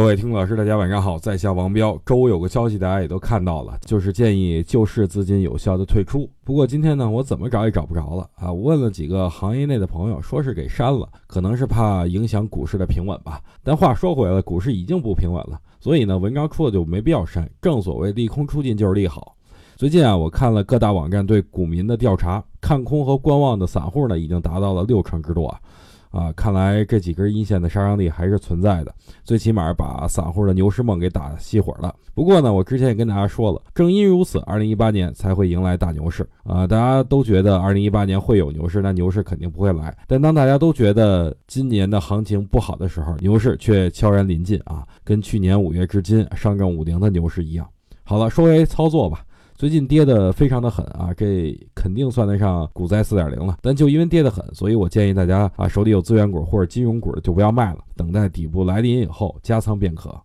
各位听众老师，大家晚上好，在下王彪。周五有个消息，大家也都看到了，就是建议救市资金有效的退出。不过今天呢，我怎么找也找不着了啊！我问了几个行业内的朋友，说是给删了，可能是怕影响股市的平稳吧。但话说回来，股市已经不平稳了，所以呢，文章出了就没必要删。正所谓利空出尽就是利好。最近啊，我看了各大网站对股民的调查，看空和观望的散户呢，已经达到了六成之多啊。啊，看来这几根阴线的杀伤力还是存在的，最起码把散户的牛市梦给打熄火了。不过呢，我之前也跟大家说了，正因如此，二零一八年才会迎来大牛市啊！大家都觉得二零一八年会有牛市，那牛市肯定不会来。但当大家都觉得今年的行情不好的时候，牛市却悄然临近啊，跟去年五月至今上证五零的牛市一样。好了，说回操作吧。最近跌的非常的狠啊，这肯定算得上股灾四点零了。但就因为跌的狠，所以我建议大家啊，手里有资源股或者金融股的就不要卖了，等待底部来临以后加仓便可。